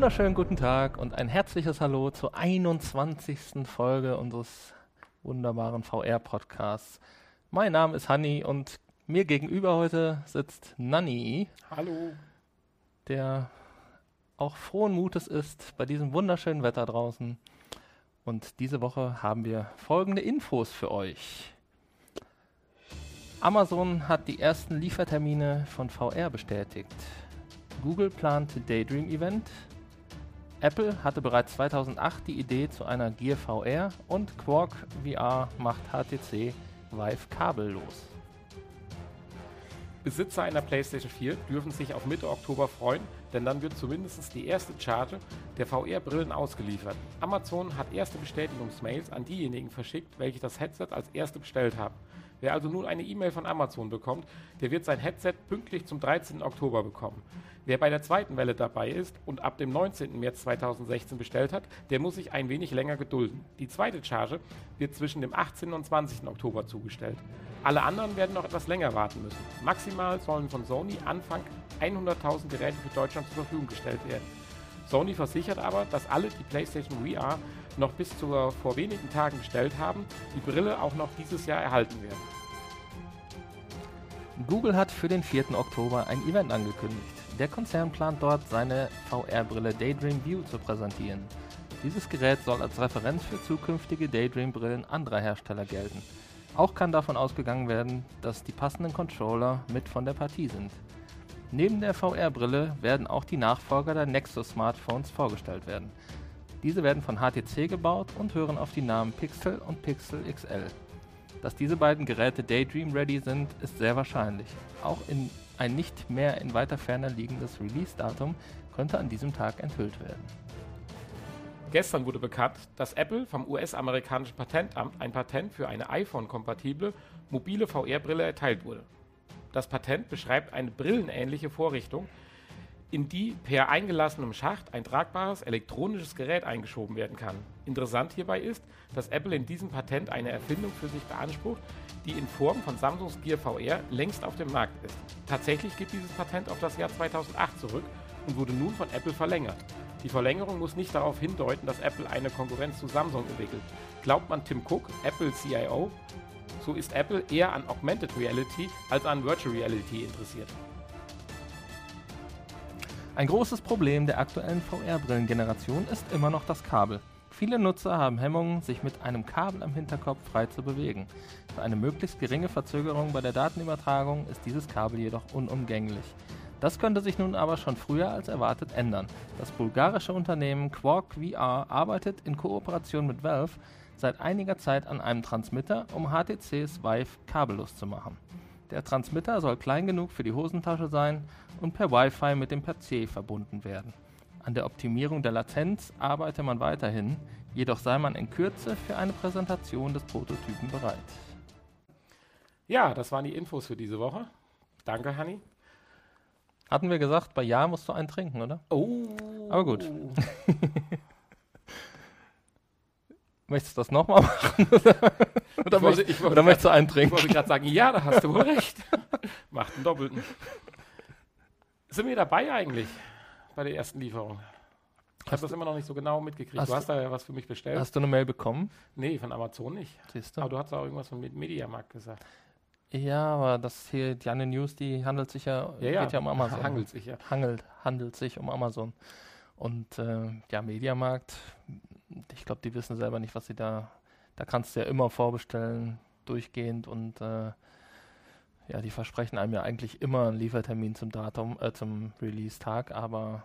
wunderschönen guten Tag und ein herzliches Hallo zur 21. Folge unseres wunderbaren VR-Podcasts. Mein Name ist Hanni und mir gegenüber heute sitzt Nanni. Hallo. Der auch frohen Mutes ist bei diesem wunderschönen Wetter draußen. Und diese Woche haben wir folgende Infos für euch. Amazon hat die ersten Liefertermine von VR bestätigt. Google plant Daydream Event. Apple hatte bereits 2008 die Idee zu einer Gear VR und Quark VR macht HTC Vive kabellos. Besitzer einer PlayStation 4 dürfen sich auf Mitte Oktober freuen, denn dann wird zumindest die erste Charge der VR-Brillen ausgeliefert. Amazon hat erste Bestätigungsmails an diejenigen verschickt, welche das Headset als erste bestellt haben. Wer also nun eine E-Mail von Amazon bekommt, der wird sein Headset pünktlich zum 13. Oktober bekommen. Wer bei der zweiten Welle dabei ist und ab dem 19. März 2016 bestellt hat, der muss sich ein wenig länger gedulden. Die zweite Charge wird zwischen dem 18. und 20. Oktober zugestellt. Alle anderen werden noch etwas länger warten müssen. Maximal sollen von Sony Anfang 100.000 Geräte für Deutschland zur Verfügung gestellt werden. Sony versichert aber, dass alle, die PlayStation VR noch bis zur vor wenigen Tagen bestellt haben, die Brille auch noch dieses Jahr erhalten werden. Google hat für den 4. Oktober ein Event angekündigt. Der Konzern plant dort seine VR-Brille Daydream View zu präsentieren. Dieses Gerät soll als Referenz für zukünftige Daydream-Brillen anderer Hersteller gelten. Auch kann davon ausgegangen werden, dass die passenden Controller mit von der Partie sind. Neben der VR-Brille werden auch die Nachfolger der Nexus-Smartphones vorgestellt werden. Diese werden von HTC gebaut und hören auf die Namen Pixel und Pixel XL. Dass diese beiden Geräte Daydream-ready sind, ist sehr wahrscheinlich. Auch in ein nicht mehr in weiter Ferne liegendes Release-Datum könnte an diesem Tag enthüllt werden. Gestern wurde bekannt, dass Apple vom US-amerikanischen Patentamt ein Patent für eine iPhone-kompatible mobile VR-Brille erteilt wurde. Das Patent beschreibt eine brillenähnliche Vorrichtung, in die per eingelassenem Schacht ein tragbares elektronisches Gerät eingeschoben werden kann. Interessant hierbei ist, dass Apple in diesem Patent eine Erfindung für sich beansprucht, die in Form von Samsungs Gear VR längst auf dem Markt ist. Tatsächlich geht dieses Patent auf das Jahr 2008 zurück und wurde nun von Apple verlängert. Die Verlängerung muss nicht darauf hindeuten, dass Apple eine Konkurrenz zu Samsung entwickelt. Glaubt man Tim Cook, Apple CIO, so ist Apple eher an Augmented Reality als an Virtual Reality interessiert. Ein großes Problem der aktuellen VR-Brillengeneration ist immer noch das Kabel. Viele Nutzer haben Hemmungen, sich mit einem Kabel am Hinterkopf frei zu bewegen. Für eine möglichst geringe Verzögerung bei der Datenübertragung ist dieses Kabel jedoch unumgänglich. Das könnte sich nun aber schon früher als erwartet ändern. Das bulgarische Unternehmen Quark VR arbeitet in Kooperation mit Valve seit einiger Zeit an einem Transmitter, um HTCs Vive kabellos zu machen. Der Transmitter soll klein genug für die Hosentasche sein und per Wi-Fi mit dem PC verbunden werden. An der Optimierung der Latenz arbeite man weiterhin, jedoch sei man in Kürze für eine Präsentation des Prototypen bereit. Ja, das waren die Infos für diese Woche. Danke, Hanni. Hatten wir gesagt, bei Ja musst du einen trinken, oder? Oh. Aber gut. Möchtest du das nochmal machen? oder, Ich wollte- ich wollte oder möchtest du einen Ich trinken? wollte gerade sagen, ja, da hast du wohl recht. Macht einen Doppelten. Sind wir dabei eigentlich bei der ersten Lieferung? Ich habe das immer noch nicht so genau mitgekriegt. hast Du hast da ja was für mich bestellt. Hast du eine Mail bekommen? nee, von Amazon nicht. Siehst du? Aber du hast auch irgendwas von Med- Mediamarkt gesagt. Ja, aber das hier, die Anne News, die handelt sich ja, geht ja um Amazon. Hangelt sich ja. Hangelt, handelt sich um Amazon. Und äh, ja, Mediamarkt, ich glaube, die wissen selber nicht, was sie da, da kannst du ja immer vorbestellen, durchgehend und äh, ja, die versprechen einem ja eigentlich immer einen Liefertermin zum Datum, äh, zum Release-Tag, aber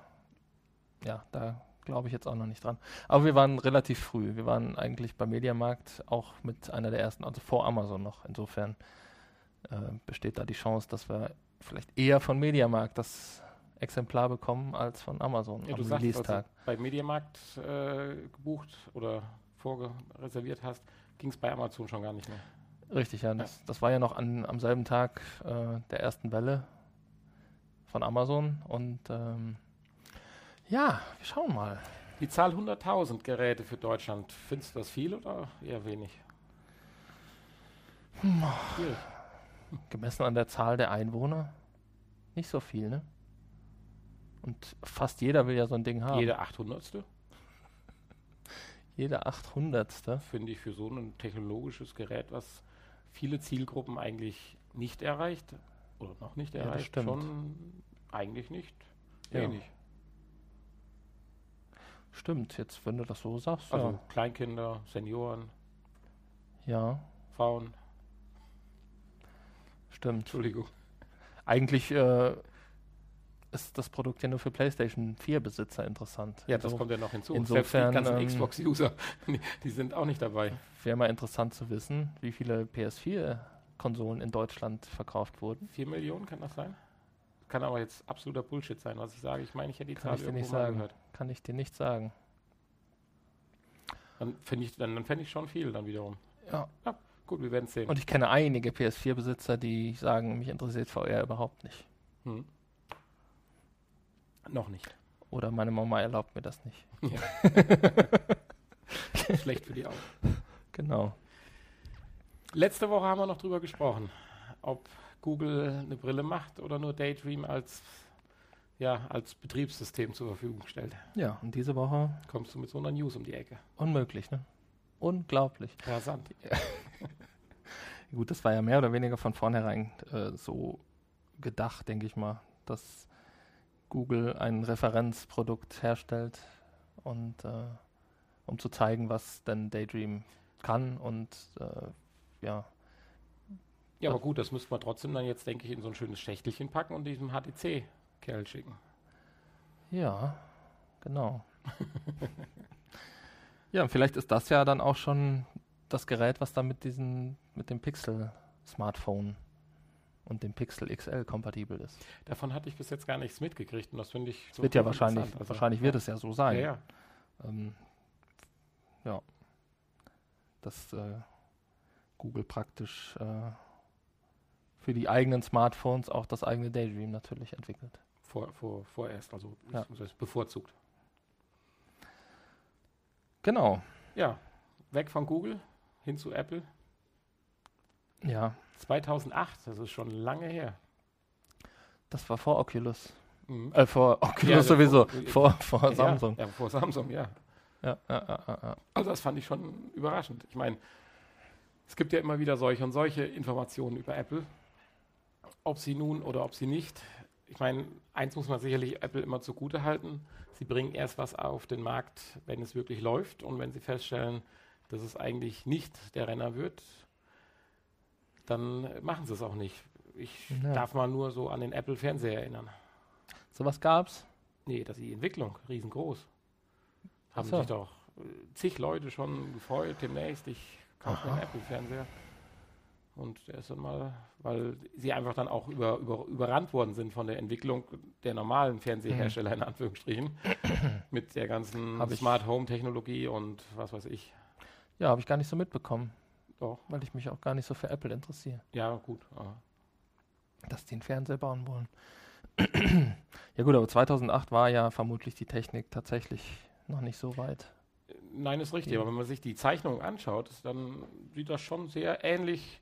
ja, da glaube ich jetzt auch noch nicht dran. Aber wir waren relativ früh. Wir waren eigentlich beim Mediamarkt auch mit einer der ersten, also vor Amazon noch. Insofern äh, besteht da die Chance, dass wir vielleicht eher von Mediamarkt das Exemplar bekommen als von Amazon ja am du Release-Tag. du bei Mediamarkt äh, gebucht oder vorreserviert hast, ging es bei Amazon schon gar nicht mehr. Richtig, ja. Das, das war ja noch an, am selben Tag äh, der ersten Welle von Amazon. Und ähm, ja, wir schauen mal. Die Zahl 100.000 Geräte für Deutschland, findest du das viel oder eher wenig? Viel. Gemessen an der Zahl der Einwohner nicht so viel, ne? Und fast jeder will ja so ein Ding haben. Jede 800. Jeder 800. Finde ich für so ein technologisches Gerät, was viele Zielgruppen eigentlich nicht erreicht oder noch nicht Ja, das erreicht, stimmt. schon eigentlich nicht Ja. Stimmt, jetzt wenn du das so sagst. Also Kleinkinder, Senioren, ja. ja, Frauen, stimmt. Entschuldigung. Eigentlich äh, ist das Produkt ja nur für PlayStation 4 Besitzer interessant. Ja, das So kommt ja noch hinzu. insofern, Selbst die ganzen ähm, Xbox-User, die, die sind auch nicht dabei. Wäre mal interessant zu wissen, wie viele PS4-Konsolen in Deutschland verkauft wurden. 4 Millionen kann das sein? Kann aber jetzt absoluter Bullshit sein, was ich sage. Ich meine, ich hätte die Kann Zahl ich dir nicht sagen. gehört. Kann ich dir nicht sagen. Dann fände ich, dann, dann fänd ich schon viel dann wiederum. Ja. Gut, wir werden sehen. Und ich kenne einige PS4-Besitzer, die sagen, mich interessiert VR überhaupt nicht. Hm. Noch nicht. Oder meine Mama erlaubt mir das nicht. Schlecht für die Augen. Genau. Letzte Woche haben wir noch drüber gesprochen, ob Google eine Brille macht oder nur Daydream als, ja, als Betriebssystem zur Verfügung stellt. Ja, und diese Woche Kommst du mit so einer News um die Ecke? unmöglich, ne? Unglaublich. Rasant. Gut, das war ja mehr oder weniger von vornherein äh, so gedacht, denke ich mal, dass Google ein Referenzprodukt herstellt und äh, um zu zeigen, was denn Daydream kann und äh, ja, Ja, aber gut, das müsste man trotzdem dann jetzt, denke ich, in so ein schönes Schächtelchen packen und diesem HTC-Kerl schicken. ja, genau. ja, und vielleicht ist das ja dann auch schon das Gerät, was dann mit diesem, mit dem Pixel-Smartphone und dem Pixel XL kompatibel ist. Davon hatte ich bis jetzt gar nichts mitgekriegt und das finde ich Es wird ja so wahrscheinlich. Also, wahrscheinlich wird es ja so sein. Ja, ja. Ähm, ja. Dass äh, Google praktisch äh, für die eigenen Smartphones auch das eigene Daydream natürlich entwickelt. Vor, vor, vorerst, also Ja. bevorzugt. Genau. Ja, weg von Google hin zu Apple. Ja, 2008, das ist schon lange her. das war vor Oculus. Mhm. Äh, vor Oculus Ja, sowieso. vor- Vor, vor Samsung. Ja, vor Samsung, ja. Ja, ja, ja, ja, ja. Also das fand ich schon überraschend. Ich meine, es gibt ja immer wieder solche und solche Informationen über Apple. Ob sie nun oder ob sie nicht. Ich meine, eins muss man sicherlich Apple immer zugute halten. Sie bringen erst was auf den Markt, wenn es wirklich läuft. Und wenn sie feststellen, dass es eigentlich nicht der Renner wird, dann machen sie es auch nicht. Ich Ja. darf mal nur so an den Apple-Fernseher erinnern. Sowas gab's? Nee, das ist die Entwicklung, riesengroß. Haben so. sich doch äh, zig Leute schon gefreut, demnächst, ich kaufe mir einen. Apple-Fernseher. Und der ist dann mal, weil sie einfach dann auch über, über, überrannt worden sind von der Entwicklung der normalen Fernsehersteller, in Anführungsstrichen, mit der ganzen Hab Smart Home-Technologie und was weiß ich. Ja, habe ich gar nicht so mitbekommen, Doch, weil ich mich auch gar nicht so für Apple interessiere, ja, gut. aber dass die einen Fernseher bauen wollen. ja gut, aber 2008 war ja vermutlich die Technik tatsächlich noch nicht so weit. Nein, ist richtig. Ja. Aber wenn man sich die Zeichnung anschaut, dann sieht das schon sehr ähnlich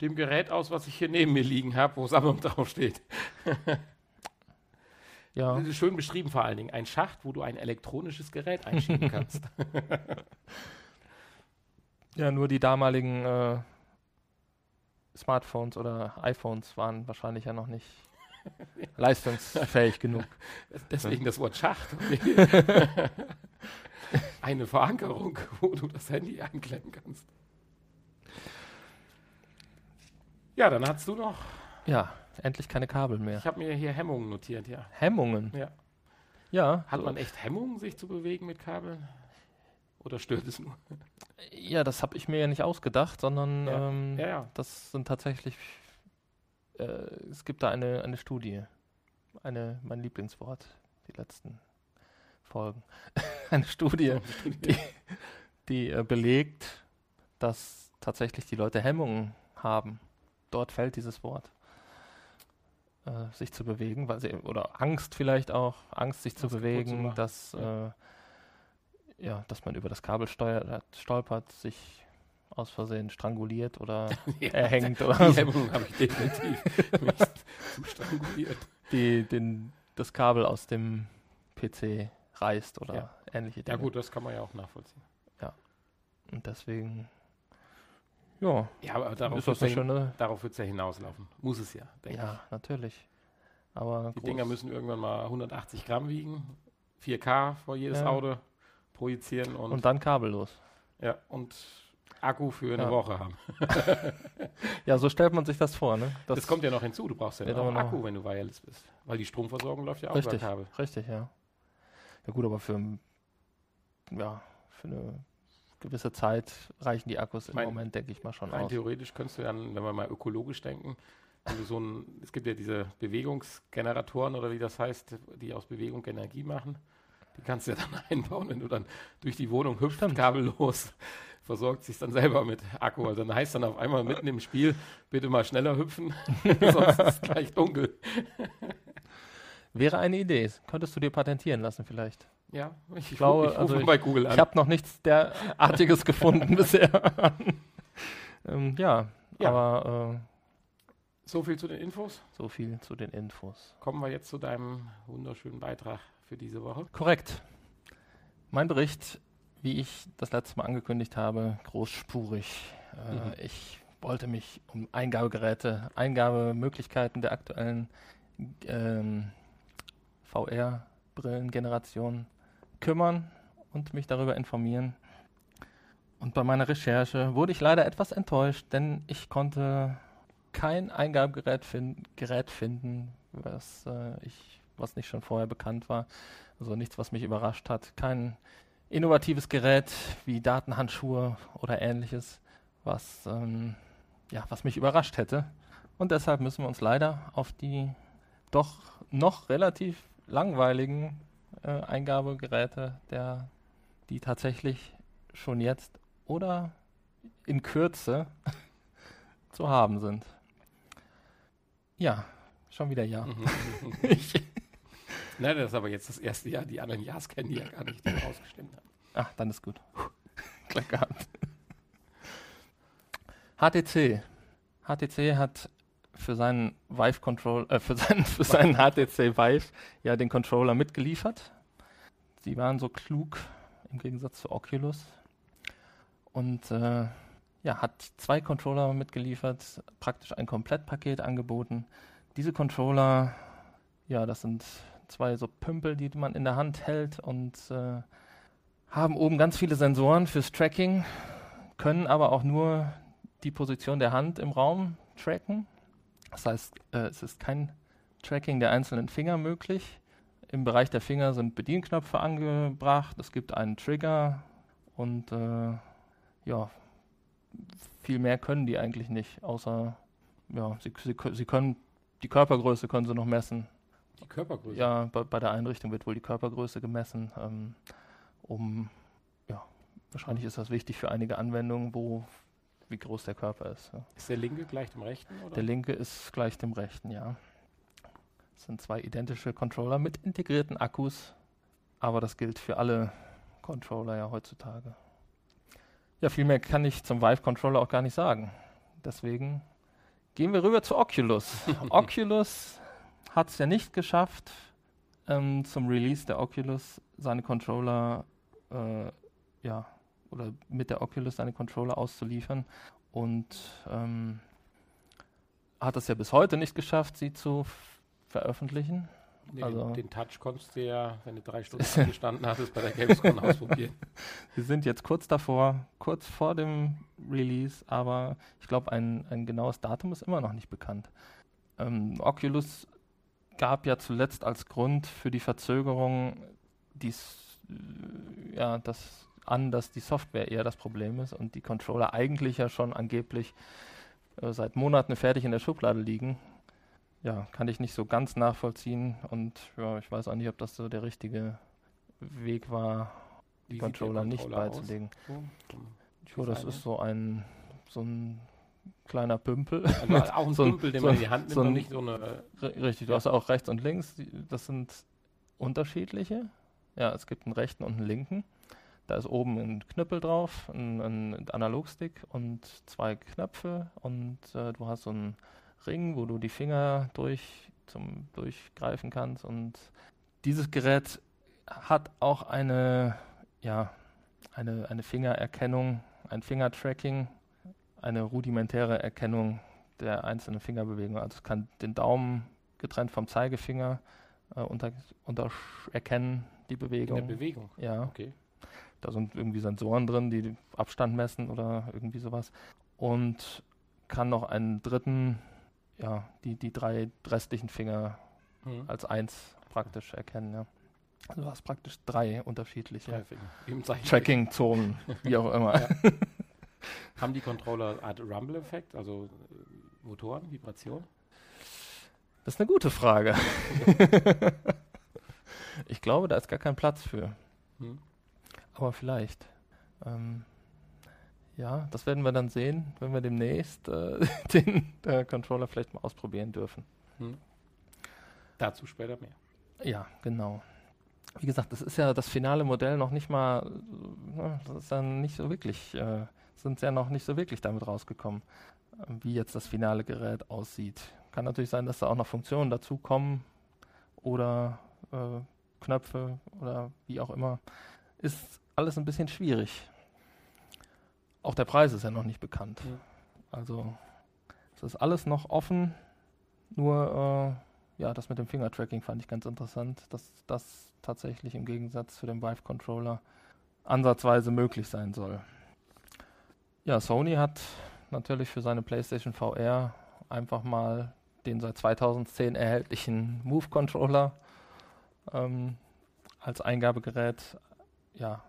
dem Gerät aus, was ich hier neben mir liegen habe, wo Samsung draufsteht. Ja, Das ist Schön beschrieben vor allen Dingen. Ein Schacht, wo du ein elektronisches Gerät einschieben kannst. ja nur die damaligen äh, Smartphones oder iPhones waren wahrscheinlich ja noch nicht leistungsfähig genug. Deswegen das Wort Schacht. Eine Verankerung, wo du das Handy einklemmen kannst. Ja, dann hast du noch. Ja, endlich keine Kabel mehr. Ich habe mir hier Hemmungen notiert, ja. Hemmungen. Ja. Ja, Hat man echt Hemmungen, sich zu bewegen mit Kabeln? Oder stört es nur? ja, das habe ich mir ja nicht ausgedacht, sondern Ja. ähm, Ja, ja. das sind tatsächlich, äh, es gibt da eine, eine Studie, eine, mein Lieblingswort, die letzten Folgen. eine Studie, die, die äh, belegt, dass tatsächlich die Leute Hemmungen haben. Dort fällt dieses Wort. Äh, sich zu bewegen, weil sie, oder Angst vielleicht auch, Angst sich zu kaputt zu bewegen, machen. dass, Ja. äh, ja, dass man über das Kabel steuert, stolpert, sich aus Versehen stranguliert oder Ja, erhängt oder Die so, Hemmung habe ich definitiv. Mich zu stranguliert. die, den, das Kabel aus dem PC reißt oder Ja. ähnliche Dinge. Ja gut, das kann man ja auch nachvollziehen. Und deswegen, ja, Ja, aber darauf wird das es ja, ja hinauslaufen. Muss es ja, denke ja, natürlich. Aber ich. Die groß- Dinger müssen irgendwann mal 180 Gramm wiegen, 4K vor jedes Ja. Auto projizieren und, und dann kabellos. ja, und Akku für eine Ja. Woche haben. Ja, so stellt man sich das vor, ne? Das, kommt ja noch hinzu, du brauchst ja noch- Akku, wenn du wireless bist. Weil die Stromversorgung läuft ja auch Richtig. über Kabel. Richtig, ja. Ja gut, aber für, ja, für eine gewisse Zeit reichen die Akkus im Mein- Moment, denke ich mal, schon Rein aus. theoretisch könntest du dann, wenn wir mal ökologisch denken, so ein, es gibt ja diese Bewegungsgeneratoren oder wie das heißt, die aus Bewegung Energie machen. Die kannst du ja dann einbauen, wenn du dann durch die Wohnung hüpfst, Stimmt. kabellos, versorgt sich dann selber mit Akku. Also dann heißt dann auf einmal mitten im Spiel, bitte mal schneller hüpfen, sonst ist es gleich dunkel. Wäre eine Idee. Könntest du dir patentieren lassen vielleicht. Ja, ich, ich, glaube, ich also bei Google an. Ich habe noch nichts derartiges gefunden bisher. ähm, ja, Ja. aber äh, so viel zu den Infos. so viel zu den Infos. Kommen wir jetzt zu deinem wunderschönen Beitrag für diese Woche. Korrekt. Mein Bericht, wie ich das letzte Mal angekündigt habe, großspurig. Äh, Mhm. Ich wollte mich um Eingabegeräte, Eingabemöglichkeiten der aktuellen ähm, VR-Brillengeneration kümmern und mich darüber informieren. Und bei meiner Recherche wurde ich leider etwas enttäuscht, denn ich konnte kein Eingabegerät fin Gerät finden, was, äh, ich, was nicht schon vorher bekannt war. Also nichts, was mich überrascht hat. Kein innovatives Gerät wie Datenhandschuhe oder ähnliches, was, ähm, ja, was mich überrascht hätte. Und deshalb müssen wir uns leider auf die doch noch relativ langweiligen äh, Eingabegeräte, der, die tatsächlich schon jetzt oder in Kürze zu haben sind. Ja, schon wieder ja. Ich- Nein, das ist aber jetzt das erste Jahr. Die anderen Jahres kennen die ja gar nicht, die rausgestimmt haben. Ach, dann ist gut. Glück gehabt. HTC. HTC hat für seinen Vive Control, äh, für seinen, für seinen HTC Vive ja den Controller mitgeliefert. Sie waren so klug im Gegensatz zu Oculus und äh, ja, hat zwei Controller mitgeliefert, praktisch ein Komplettpaket angeboten. Diese Controller, ja, das sind zwei so Pümpel, die man in der Hand hält und äh, haben oben ganz viele Sensoren fürs Tracking, können aber auch nur die Position der Hand im Raum tracken. Das heißt, äh, es ist kein Tracking der einzelnen Finger möglich. Im Bereich der Finger sind Bedienknöpfe angebracht, es gibt einen Trigger und äh, ja, viel mehr können die eigentlich nicht, außer ja, sie, sie, sie können die Körpergröße können sie noch messen. Die Körpergröße. Ja, bei, bei der Einrichtung wird wohl die Körpergröße gemessen, ähm, um, ja, wahrscheinlich ist das wichtig für einige Anwendungen, wo, wie groß der Körper ist. Ja. Ist der linke gleich dem rechten? Oder? Der linke ist gleich dem rechten, ja. Das sind zwei identische Controller mit integrierten Akkus, aber das gilt für alle Controller ja heutzutage. Ja, viel mehr kann ich zum Vive-Controller auch gar nicht sagen. Deswegen gehen wir rüber zu Oculus. Oculus hat es ja nicht geschafft, ähm, zum Release der Oculus seine Controller, äh, ja, oder mit der Oculus seine Controller auszuliefern und ähm, hat es ja bis heute nicht geschafft, sie zu veröffentlichen. Nee, also- den, den Touch konntest du ja, wenn du drei Stunden gestanden hattest, bei der Gamescom ausprobieren. Sie sind jetzt kurz davor, kurz vor dem Release, aber ich glaube, ein, ein genaues Datum ist immer noch nicht bekannt. Ähm, Oculus gab ja zuletzt als Grund für die Verzögerung dies, äh, ja, das an, dass die Software eher das Problem ist und die Controller eigentlich ja schon angeblich äh, seit Monaten fertig in der Schublade liegen. Ja, kann ich nicht so ganz nachvollziehen und ja, ich weiß auch nicht, ob das so der richtige Weg war, die Controller nicht Controller aus? beizulegen. So, Jo, das ist so ein so ein kleiner Pümpel. also auch ein so Pümpel, den so man in die Hand nimmt so ein- und nicht so eine. Richtig, du hast auch rechts und links. Das sind unterschiedliche. Ja, es gibt einen rechten und einen linken. Da ist oben ein Knüppel drauf, ein, ein Analogstick und zwei Knöpfe und äh, du hast so einen Ring, wo du die Finger durch zum durchgreifen kannst und dieses Gerät hat auch eine, ja, eine, eine Fingererkennung, ein Fingertracking, eine rudimentäre Erkennung der einzelnen Fingerbewegungen. Also es kann den Daumen getrennt vom Zeigefinger äh, unter, unter erkennen, die Bewegung. In der Bewegung? Ja. Okay. Da sind irgendwie Sensoren drin, die Abstand messen oder irgendwie sowas. Und kann noch einen dritten, ja, die, die drei restlichen Finger hm. als eins praktisch erkennen, ja. Also du hast praktisch drei unterschiedliche Tracking-Zonen, wie auch immer. Ja. Haben die Controller eine Art Rumble-Effekt, also äh, Motoren, Vibration? Das ist eine gute Frage. ich glaube, da ist gar kein Platz für. Hm. Aber vielleicht. Ähm, ja, das werden wir dann sehen, wenn wir demnächst äh, den äh, Controller vielleicht mal ausprobieren dürfen. Hm. Dazu später mehr. Ja, genau. Wie gesagt, das ist ja das finale Modell noch nicht mal, ne, das ist dann nicht so wirklich, äh, sind ja noch nicht so wirklich damit rausgekommen, äh, wie jetzt das finale Gerät aussieht. Kann natürlich sein, dass da auch noch Funktionen dazukommen oder äh, Knöpfe oder wie auch immer. Ist alles ein bisschen schwierig. Auch der Preis ist ja noch nicht bekannt. Ja. Also es ist alles noch offen. Nur äh, ja, das mit dem Finger-Tracking fand ich ganz interessant, dass das tatsächlich im Gegensatz zu dem Vive-Controller ansatzweise möglich sein soll. Ja, Sony hat natürlich für seine PlayStation VR einfach mal den seit 2010 erhältlichen Move-Controller ähm, als Eingabegerät ja,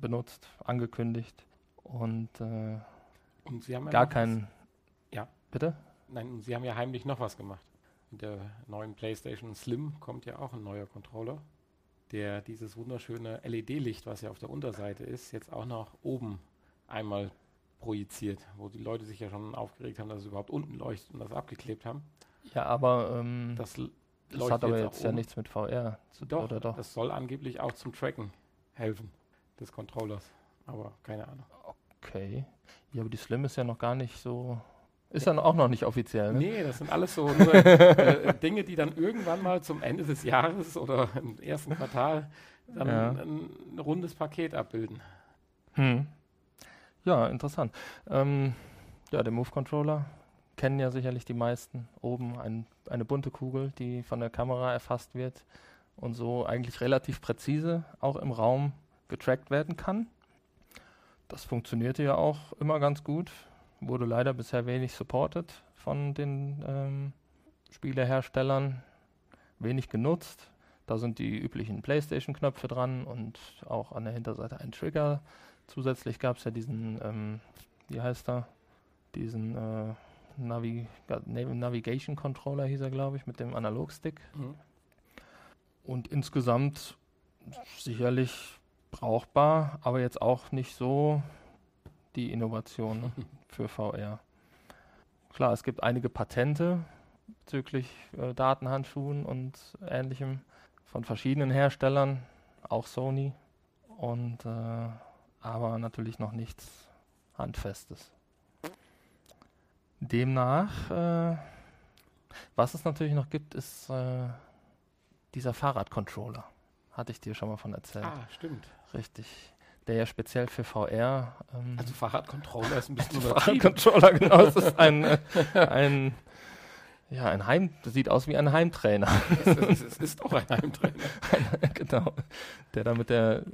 benutzt, angekündigt und, äh, und ja gar keinen. Ja. Bitte? Nein, Sie haben ja heimlich noch was gemacht. Mit der neuen PlayStation Slim kommt ja auch ein neuer Controller, der dieses wunderschöne LED-Licht, was ja auf der Unterseite ist, jetzt auch noch oben einmal projiziert, wo die Leute sich ja schon aufgeregt haben, dass es überhaupt unten leuchtet und das abgeklebt haben. Ja, aber ähm, das, das hat aber jetzt, jetzt ja nichts mit VR zu tun, oder doch? Das soll angeblich auch zum Tracken helfen des Controllers, aber keine Ahnung. Okay. Ja, aber die Slim ist ja noch gar nicht so. Ist ja auch noch nicht offiziell, ne? Nee, das sind alles so nur, äh, Dinge, die dann irgendwann mal zum Ende des Jahres oder im ersten Quartal dann ja. ein, ein, rundes Paket abbilden. Hm. Ja, interessant. Ähm, ja, der Move Controller kennen ja sicherlich die meisten. Oben ein, eine bunte Kugel, die von der Kamera erfasst wird und so eigentlich relativ präzise auch im Raum getrackt werden kann. Das funktionierte ja auch immer ganz gut, wurde leider bisher wenig supported von den ähm, Spieleherstellern, wenig genutzt. Da sind die üblichen PlayStation-Knöpfe dran und auch an der Hinterseite ein Trigger. Zusätzlich gab es ja diesen, ähm, wie heißt er, diesen äh, Navi Navigation Controller hieß er, glaube ich, mit dem Analogstick. Mhm. Und insgesamt sicherlich brauchbar, aber jetzt auch nicht so die Innovation für VR. Klar, es gibt einige Patente bezüglich äh, Datenhandschuhen und ähnlichem von verschiedenen Herstellern, auch Sony, und äh, aber natürlich noch nichts Handfestes. Demnach, äh, was es natürlich noch gibt, ist äh, dieser Fahrradcontroller. Hatte ich dir schon mal von erzählt. Ah, stimmt. Richtig. Der ja speziell für VR. Ähm, also Fahrradcontroller ist ein bisschen Fahrradcontroller, genau. Es ist ein, äh, ein, ja, ein Heim, das sieht aus wie ein Heimtrainer. es, ist, es ist auch ein Heimtrainer. genau. Der da mit der,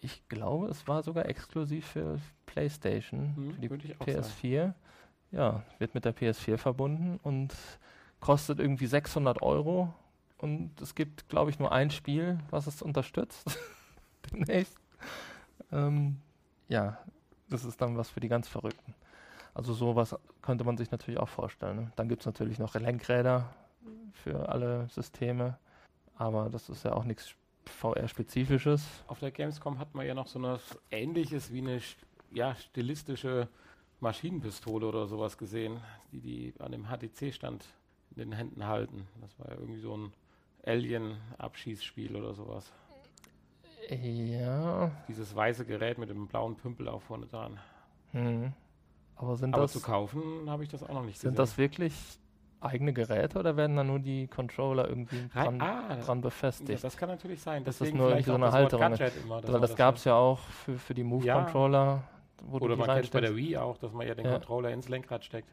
ich glaube, es war sogar exklusiv für PlayStation, hm, für die PS4. Sagen. Ja, wird mit der PS4 verbunden und kostet irgendwie 600 Euro und es gibt, glaube ich, nur ein Spiel, was es unterstützt. Demnächst. Ähm, ja, das ist dann was für die ganz Verrückten. Also sowas könnte man sich natürlich auch vorstellen. Ne? Dann gibt es natürlich noch Lenkräder für alle Systeme, aber das ist ja auch nichts VR-spezifisches. Auf der Gamescom hat man ja noch so etwas Ähnliches wie eine ja, stilistische Maschinenpistole oder sowas gesehen, die die an dem HTC-Stand in den Händen halten. Das war ja irgendwie so ein Alien-Abschießspiel oder sowas. Ja. Dieses weiße Gerät mit dem blauen Pümpel auch vorne dran. Hm. Aber sind Aber das zu kaufen habe ich das auch noch nicht sind gesehen. Sind das wirklich eigene Geräte oder werden da nur die Controller irgendwie dran, ah, dran befestigt? Ja, das kann natürlich sein. Das ist nur so eine Halterung. Weil das gab es ja auch für, für die Move-Controller. Ja. Oder man kennt es bei der Wii auch, dass man ja den. Controller ins Lenkrad steckt.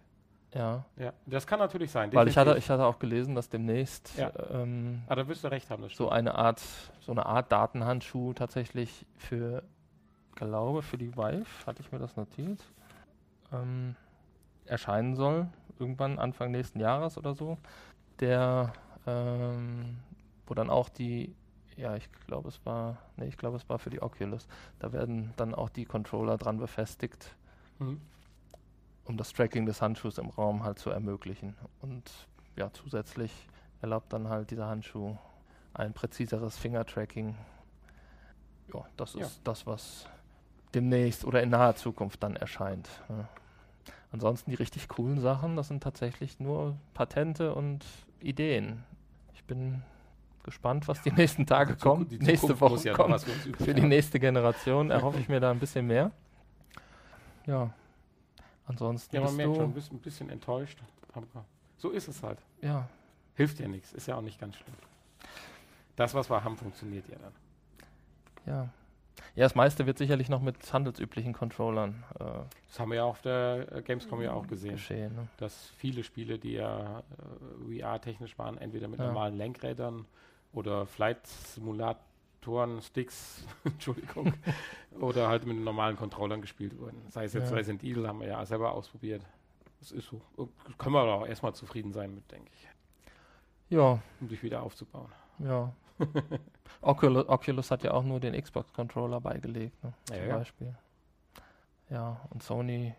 Ja. Ja, das kann natürlich sein. Weil ich hatte, ich hatte auch gelesen, dass demnächst ja. ähm, ah, da wirst du recht haben, so eine Art, so eine Art Datenhandschuh tatsächlich für, glaube für die Vive, hatte ich mir das notiert, ähm, erscheinen soll, irgendwann Anfang nächsten Jahres oder so, der, ähm, wo dann auch die, ja, ich glaube es war, nee, ich glaube es war für die Oculus, da werden dann auch die Controller dran befestigt. Mhm um das Tracking des Handschuhs im Raum halt zu ermöglichen. Und ja, zusätzlich erlaubt dann halt dieser Handschuh ein präziseres Fingertracking. Ja, das ja. ist das, was demnächst oder in naher Zukunft dann erscheint. Ja. Ansonsten die richtig coolen Sachen, das sind tatsächlich nur Patente und Ideen. Ich bin gespannt, was die nächsten Tage kommen, die nächste Woche ja kommt. Für die nächste Generation erhoffe ich mir da ein bisschen mehr. Ja, Ansonsten ja, man merkt schon, du bist ein bisschen enttäuscht. So ist es halt. Ja. Hilft ja nichts, ist ja auch nicht ganz schlimm. Das, was wir haben, funktioniert ja dann. Ja. Ja, das meiste wird sicherlich noch mit handelsüblichen Controllern. Äh, das haben wir ja auf der äh, Gamescom ja auch gesehen. Geschehen, ne? Dass viele Spiele, die ja äh, VR-technisch waren, entweder mit ja. normalen Lenkrädern oder Flight-Simulator Traktoren, Sticks, Entschuldigung, oder halt mit normalen Controllern gespielt wurden. Sei es jetzt ja. Resident Evil, haben wir ja selber ausprobiert. Das ist so. Können wir auch erstmal zufrieden sein mit, denke ich. Ja. Um dich wieder aufzubauen. Ja. Oculus, Oculus, hat ja auch nur den Xbox-Controller beigelegt, ne, zum ja, Beispiel. Ja, und Sony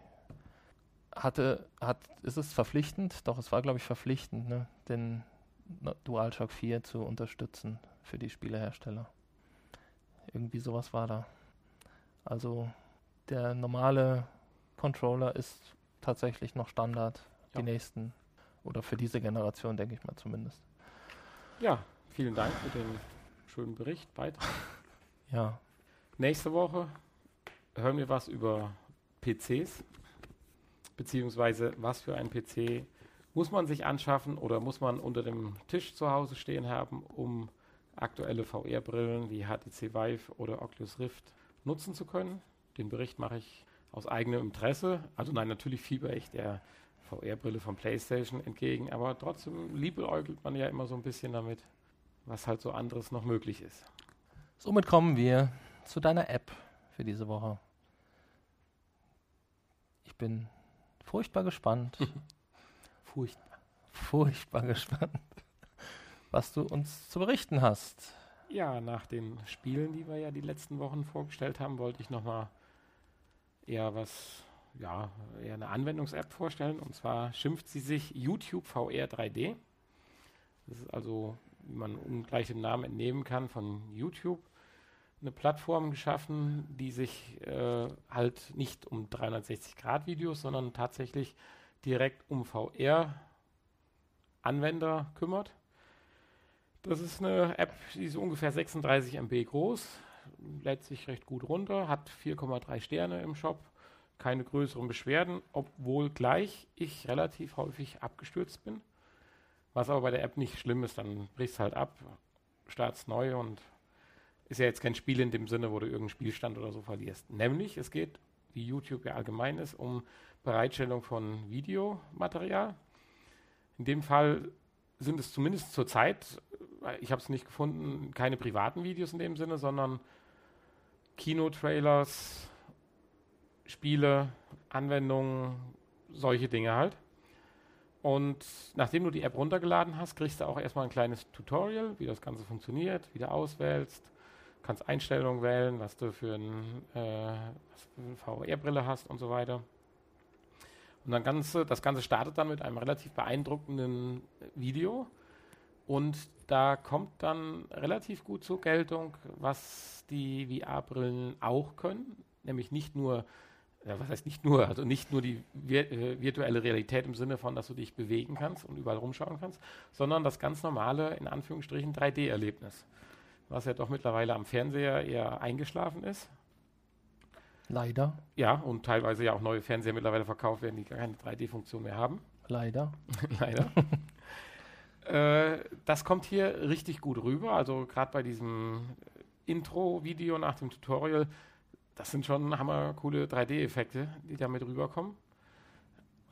hatte, hat, ist es verpflichtend? Doch, es war, glaube ich, verpflichtend, ne, den DualShock 4 zu unterstützen für die Spielehersteller. Irgendwie sowas war da. Also der normale Controller ist tatsächlich noch Standard. Ja. Die nächsten oder für diese Generation, denke ich mal zumindest. Ja, vielen Dank für den schönen Bericht, Beitrag. ja. Nächste Woche hören wir was über PCs, beziehungsweise was für ein PC muss man sich anschaffen oder muss man unter dem Tisch zu Hause stehen haben, um aktuelle VR-Brillen wie HTC Vive oder Oculus Rift nutzen zu können. Den Bericht mache ich aus eigenem Interesse. Also nein, natürlich fieber ich der VR-Brille von PlayStation entgegen, aber trotzdem liebäugelt man ja immer so ein bisschen damit, was halt so anderes noch möglich ist. Somit kommen wir zu deiner App für diese Woche. Ich bin furchtbar gespannt. furchtbar. Furchtbar gespannt was du uns zu berichten hast. Ja, nach den Spielen, die wir ja die letzten Wochen vorgestellt haben, wollte ich nochmal eher was, ja, eher eine Anwendungs-App vorstellen. Und zwar schimpft sie sich YouTube VR 3D. Das ist also, wie man ungleich den Namen entnehmen kann, von YouTube eine Plattform geschaffen, die sich äh, halt nicht um 360-Grad-Videos, sondern tatsächlich direkt um VR-Anwender kümmert. Das ist eine App, die ist ungefähr 36 MB groß, lädt sich recht gut runter, hat 4,3 Sterne im Shop, keine größeren Beschwerden, obwohl gleich ich relativ häufig abgestürzt bin. Was aber bei der App nicht schlimm ist, dann brichst halt ab, startst neu und ist ja jetzt kein Spiel in dem Sinne, wo du irgendeinen Spielstand oder so verlierst. Nämlich, es geht, wie YouTube ja allgemein ist, um Bereitstellung von Videomaterial. In dem Fall sind es zumindest zur Zeit ich habe es nicht gefunden, keine privaten Videos in dem Sinne, sondern Kinotrailers, Spiele, Anwendungen, solche Dinge halt. Und nachdem du die App runtergeladen hast, kriegst du auch erstmal ein kleines Tutorial, wie das Ganze funktioniert, wie du auswählst, kannst Einstellungen wählen, was du für, ein, äh, eine VR-Brille hast und so weiter. Und dann ganze, das Ganze startet dann mit einem relativ beeindruckenden Video, und da kommt dann relativ gut zur Geltung, was die VR-Brillen auch können, nämlich nicht nur, ja, was heißt nicht nur, also nicht nur die vir äh, virtuelle Realität im Sinne von, dass du dich bewegen kannst und überall rumschauen kannst, sondern das ganz normale, in Anführungsstrichen, 3D-Erlebnis, was ja doch mittlerweile am Fernseher eher eingeschlafen ist. Leider. Ja, und teilweise ja auch neue Fernseher mittlerweile verkauft werden, die keine 3D-Funktion mehr haben. Leider. Leider. äh, das kommt hier richtig gut rüber. Also gerade bei diesem Intro-Video nach dem Tutorial, das sind schon hammer coole 3D-Effekte, die da mit rüberkommen.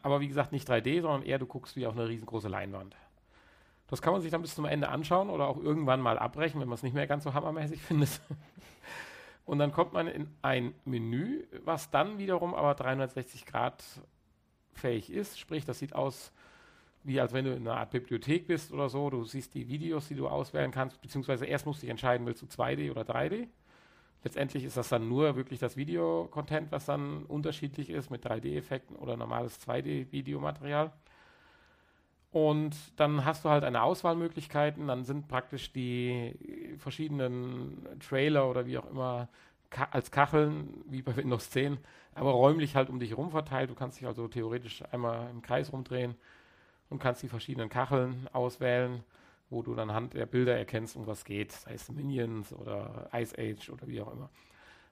Aber wie gesagt, nicht 3D, sondern eher du guckst wie auf eine riesengroße Leinwand. Das kann man sich dann bis zum Ende anschauen oder auch irgendwann mal abbrechen, wenn man es nicht mehr ganz so hammermäßig findet. Und dann kommt man in ein Menü, was dann wiederum aber 360 Grad fähig ist. Sprich, das sieht aus wie als wenn du in einer Art Bibliothek bist oder so. Du siehst die Videos, die du auswählen kannst, beziehungsweise erst musst du dich entscheiden, willst du 2D oder 3D. Letztendlich ist das dann nur wirklich das Videocontent, was dann unterschiedlich ist mit 3D-Effekten oder normales 2D-Videomaterial. Und dann hast du halt eine Auswahlmöglichkeiten, dann sind praktisch die verschiedenen Trailer oder wie auch immer ka als Kacheln, wie bei Windows 10, aber räumlich halt um dich herum verteilt. Du kannst dich also theoretisch einmal im Kreis rumdrehen und kannst die verschiedenen Kacheln auswählen, wo du dann anhand der Bilder erkennst, um was geht, sei es Minions oder Ice Age oder wie auch immer.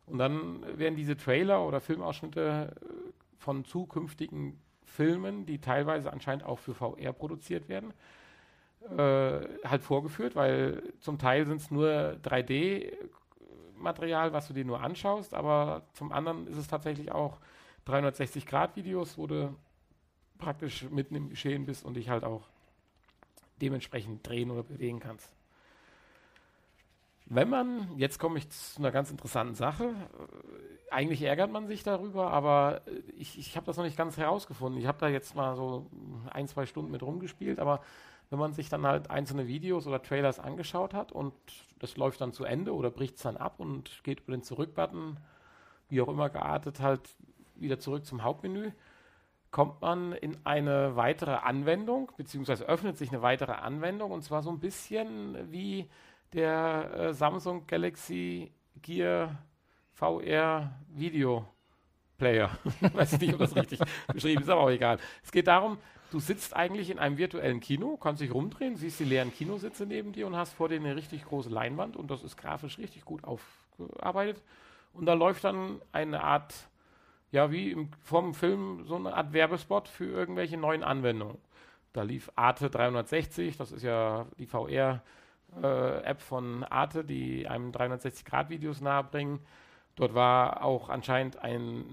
Und dann werden diese Trailer oder Filmausschnitte äh, von zukünftigen Filmen, die teilweise anscheinend auch für VR produziert werden, äh, halt vorgeführt, weil zum Teil sind es nur 3D-Material, was du dir nur anschaust, aber zum anderen ist es tatsächlich auch 360-Grad-Videos, wo du praktisch mitten im Geschehen bist und dich halt auch dementsprechend drehen oder bewegen kannst. Wenn man, jetzt komme ich zu einer ganz interessanten Sache, äh, eigentlich ärgert man sich darüber, aber äh, ich, ich habe das noch nicht ganz herausgefunden. Ich habe da jetzt mal so ein, zwei Stunden mit rumgespielt, aber wenn man sich dann halt einzelne Videos oder Trailers angeschaut hat und das läuft dann zu Ende oder bricht es dann ab und geht über den Zurück-Button, wie auch immer geartet, halt wieder zurück zum Hauptmenü, kommt man in eine weitere Anwendung, beziehungsweise öffnet sich eine weitere Anwendung und zwar so ein bisschen wie der äh, Samsung Galaxy Gear VR Video Player. Weiß ich nicht, ob das richtig beschrieben ist, aber auch egal. Es geht darum, du sitzt eigentlich in einem virtuellen Kino, kannst dich rumdrehen, siehst die leeren Kinositze neben dir und hast vor dir eine richtig große Leinwand und das ist grafisch richtig gut aufgearbeitet. Und da läuft dann eine Art ja, wie im, vom Film so eine Art Werbespot für irgendwelche neuen Anwendungen. Da lief Arte 360, das ist ja die VR-App äh, von Arte, die einem 360-Grad-Videos nahebringen. Dort war auch anscheinend ein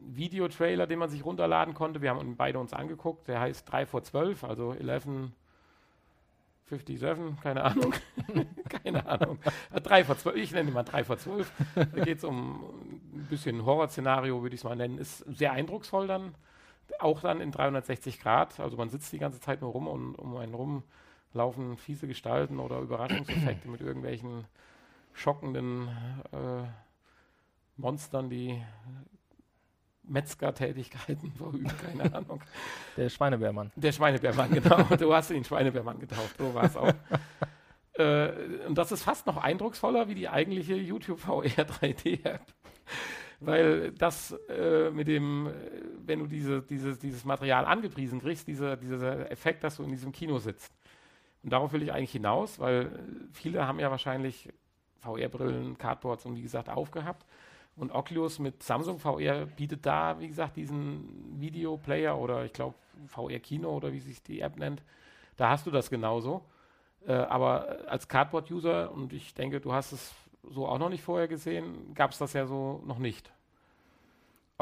Videotrailer, den man sich runterladen konnte. Wir haben ihn beide uns angeguckt. Der heißt 3 vor 12, also 11 57, keine Ahnung. keine Ahnung. 3 vor 12, ich nenne ihn mal 3 vor 12. Da geht es um ein bisschen Horrorszenario, würde ich es mal nennen. Ist sehr eindrucksvoll dann. Auch dann in 360 Grad. Also man sitzt die ganze Zeit nur rum und um einen rum laufen fiese Gestalten oder Überraschungseffekte mit irgendwelchen schockenden äh, Monstern, die Metzger-Tätigkeiten verüben, keine Ahnung. Der Schweinebärmann. Der Schweinebärmann, genau. Du hast ihn Schweinebärmann getauft, so war es auch. äh, und das ist fast noch eindrucksvoller wie die eigentliche YouTube VR 3D-App. Weil das äh, mit dem, äh, wenn du diese, diese, dieses Material angepriesen kriegst, dieser diese Effekt, dass du in diesem Kino sitzt. Und darauf will ich eigentlich hinaus, weil viele haben ja wahrscheinlich VR-Brillen, Cardboards und wie gesagt aufgehabt. Und Oculus mit Samsung VR bietet da, wie gesagt, diesen Videoplayer oder ich glaube VR Kino oder wie sich die App nennt. Da hast du das genauso. Äh, aber als Cardboard-User, und ich denke, du hast es so auch noch nicht vorher gesehen, gab es das ja so noch nicht.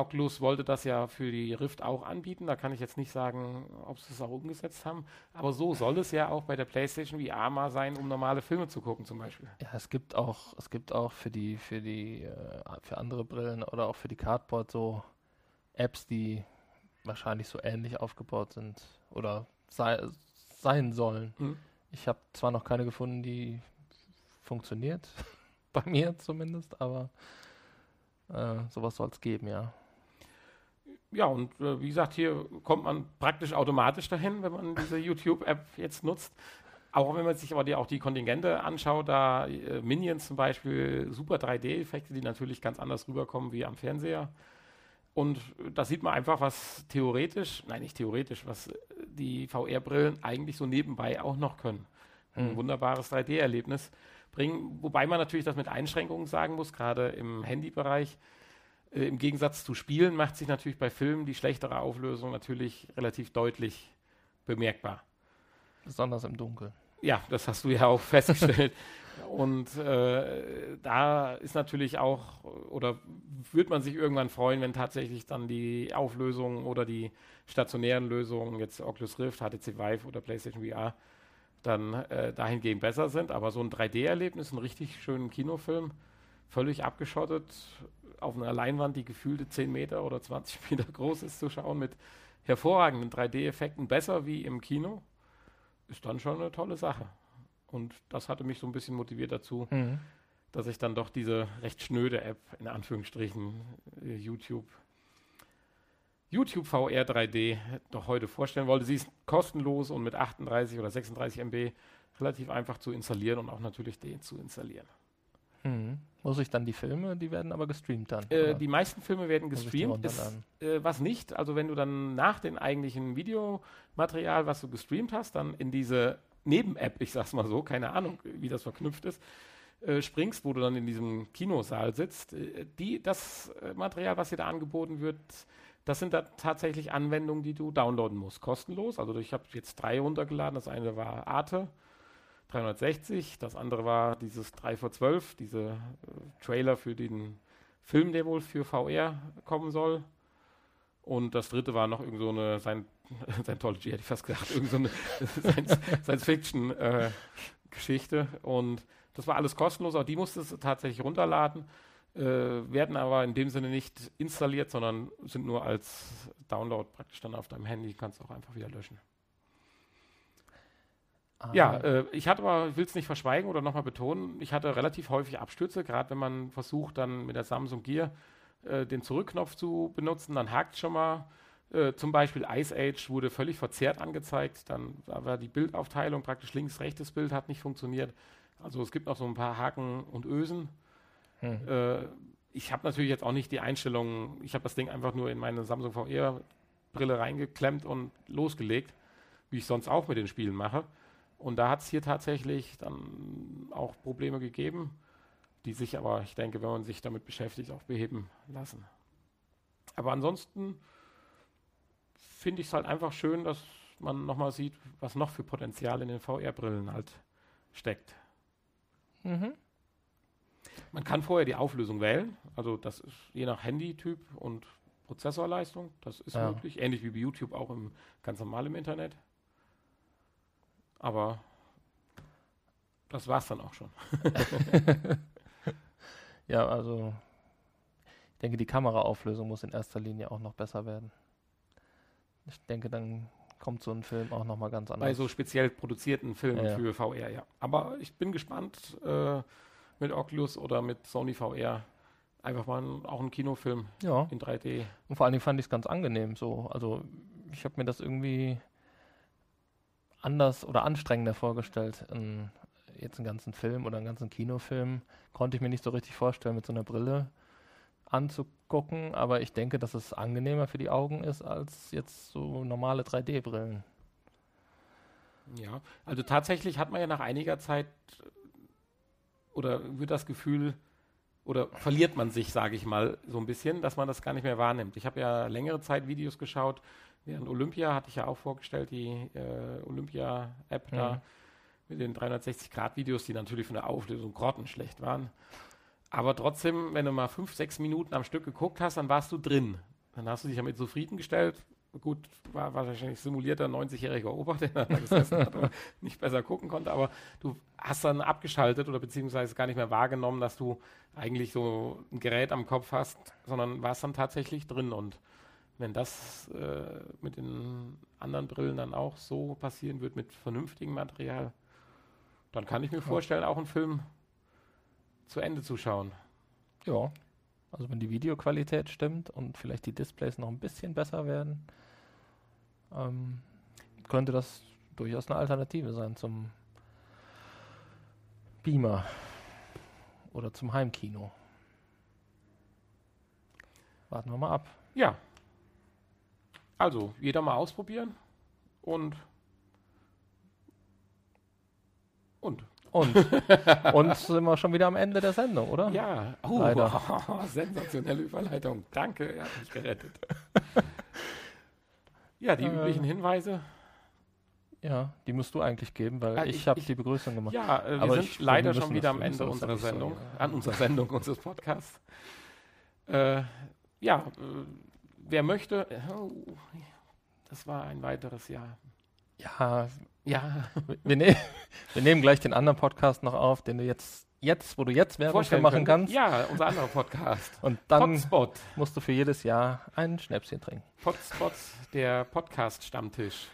Oculus wollte das ja für die Rift auch anbieten. Da kann ich jetzt nicht sagen, ob sie es auch umgesetzt haben. Aber so soll es ja auch bei der PlayStation VR mal sein, um normale Filme zu gucken zum Beispiel. Ja, es gibt auch, es gibt auch für die, für die, äh, für andere Brillen oder auch für die Cardboard so Apps, die wahrscheinlich so ähnlich aufgebaut sind oder sei, sein sollen. Mhm. Ich habe zwar noch keine gefunden, die funktioniert, bei mir zumindest, aber äh, sowas soll es geben, ja ja, und äh, wie gesagt, hier kommt man praktisch automatisch dahin, wenn man diese YouTube-App jetzt nutzt. Auch wenn man sich aber die, auch die Kontingente anschaut, da äh, Minions zum Beispiel, super 3D-Effekte, die natürlich ganz anders rüberkommen wie am Fernseher. Und da sieht man einfach, was theoretisch, nein, nicht theoretisch, was die VR-Brillen eigentlich so nebenbei auch noch können. Ein hm. wunderbares 3D-Erlebnis bringen, wobei man natürlich das mit Einschränkungen sagen muss, gerade im Handybereich Äh, Im Gegensatz zu Spielen macht sich natürlich bei Filmen die schlechtere Auflösung natürlich relativ deutlich bemerkbar. Besonders im Dunkeln. Ja, das hast du ja auch festgestellt. Und äh, da ist natürlich auch, oder wird man sich irgendwann freuen, wenn tatsächlich dann die Auflösungen oder die stationären Lösungen, jetzt Oculus Rift, HTC Vive oder PlayStation VR, dann äh, dahingehend besser sind. Aber so ein 3D-Erlebnis, ein richtig schönen Kinofilm, völlig abgeschottet, auf einer Leinwand, die gefühlte 10 Meter oder 20 Meter groß ist, zu schauen, mit hervorragenden 3D-Effekten, besser wie im Kino, ist dann schon eine tolle Sache. Und das hatte mich so ein bisschen motiviert dazu, mhm. dass ich dann doch diese recht schnöde App, in Anführungsstrichen, äh, YouTube, YouTube VR 3D, doch heute vorstellen wollte. Sie ist kostenlos und mit 38 oder 36 MB relativ einfach zu installieren und auch natürlich den zu installieren. Mhm. Muss ich dann die Filme, die werden aber gestreamt dann? Äh, die meisten Filme werden gestreamt. Ist, äh, was nicht, also wenn du dann nach dem eigentlichen Videomaterial, was du gestreamt hast, dann in diese Neben-App, ich sag's mal so, keine Ahnung, wie das verknüpft ist, äh, springst, wo du dann in diesem Kinosaal sitzt, äh, die, das äh, Material, was dir da angeboten wird, das sind da tatsächlich Anwendungen, die du downloaden musst, kostenlos. Also ich habe jetzt drei runtergeladen. Das eine war Arte 360, das andere war dieses 3 vor 12, diese äh, Trailer für den Film, der wohl für VR kommen soll. Und das dritte war noch irgend so eine Scientology hätte ich fast gesagt, irgendeine so Science-Fiction-Geschichte. Äh, und das war alles kostenlos, auch die musstest du tatsächlich runterladen, äh, werden aber in dem Sinne nicht installiert, sondern sind nur als Download praktisch dann auf deinem Handy, kannst du auch einfach wieder löschen. Ah. Ja, äh, ich hatte aber, ich will es nicht verschweigen oder nochmal betonen, ich hatte relativ häufig Abstürze, gerade wenn man versucht, dann mit der Samsung Gear äh, den Zurückknopf zu benutzen, dann hakt schon mal äh, zum Beispiel Ice Age wurde völlig verzerrt angezeigt. Dann war die Bildaufteilung praktisch links, rechtes Bild hat nicht funktioniert. Also es gibt noch so ein paar Haken und Ösen. Hm. Äh, ich habe natürlich jetzt auch nicht die Einstellung, ich habe das Ding einfach nur in meine Samsung VR-Brille reingeklemmt und losgelegt, wie ich sonst auch mit den Spielen mache. Und da hat es hier tatsächlich dann auch Probleme gegeben, die sich aber, ich denke, wenn man sich damit beschäftigt, auch beheben lassen. Aber ansonsten finde ich es halt einfach schön, dass man nochmal sieht, was noch für Potenzial in den VR-Brillen halt steckt. Mhm. Man kann vorher die Auflösung wählen, also das ist je nach Handytyp und Prozessorleistung, das ist ja. möglich, ähnlich wie bei YouTube auch im ganz normal im Internet. Aber das war es dann auch schon. ja, also ich denke, die Kameraauflösung muss in erster Linie auch noch besser werden. Ich denke, dann kommt so ein Film auch nochmal ganz anders. Bei so speziell produzierten Filmen ja, für VR, ja. Aber ich bin gespannt äh, mit Oculus oder mit Sony VR. Einfach mal ein, auch ein Kinofilm ja. in 3D. Und vor allen Dingen fand ich es ganz angenehm so. Also ich habe mir das irgendwie anders oder anstrengender vorgestellt. In, jetzt einen ganzen Film oder einen ganzen Kinofilm konnte ich mir nicht so richtig vorstellen mit so einer Brille anzugucken, aber ich denke, dass es angenehmer für die Augen ist als jetzt so normale 3D-Brillen. Ja, also tatsächlich hat man ja nach einiger Zeit oder wird das Gefühl oder verliert man sich, sage ich mal, so ein bisschen, dass man das gar nicht mehr wahrnimmt. Ich habe ja längere Zeit Videos geschaut, während Olympia hatte ich ja auch vorgestellt, die äh, Olympia-App mhm. da mit den 360-Grad-Videos, die natürlich von der Auflösung grottenschlecht waren. Aber trotzdem, wenn du mal fünf, sechs Minuten am Stück geguckt hast, dann warst du drin. Dann hast du dich damit zufriedengestellt. Gut, war wahrscheinlich simulierter 90-jähriger Opa, der da gesessen hat und nicht besser gucken konnte, aber du hast dann abgeschaltet oder beziehungsweise gar nicht mehr wahrgenommen, dass du eigentlich so ein Gerät am Kopf hast, sondern warst dann tatsächlich drin. Und wenn das äh, mit den anderen Brillen dann auch so passieren wird, mit vernünftigem Material, dann kann ich mir vorstellen, auch ein Film zu Ende zu schauen. Ja. Also wenn die Videoqualität stimmt und vielleicht die Displays noch ein bisschen besser werden, ähm, könnte das durchaus eine Alternative sein zum Beamer oder zum Heimkino. Warten wir mal ab. Ja. Also, jeder mal ausprobieren und und Und, und sind wir schon wieder am Ende der Sendung, oder? Ja, oh, Leider. sensationelle Überleitung. Danke, er hat mich gerettet. ja, die Äh. üblichen Hinweise. Ja, die musst du eigentlich geben, weil Ah, ich, ich- habe die Begrüßung gemacht. Ja, äh, wir Aber sind ich- leider wir schon wieder am Ende unserer nicht so, Sendung, ja. an unserer Sendung, unseres Podcasts. Äh, ja, äh, wer möchte, oh, das war ein weiteres Jahr. Ja, Ja, wir, ne wir nehmen gleich den anderen Podcast noch auf, den du jetzt, jetzt wo du jetzt Werbung für machen können. kannst. Ja, unser anderer Podcast. Und dann Potspot. musst du für jedes Jahr ein Schnäpschen trinken. Potspot, der Podcast-Stammtisch.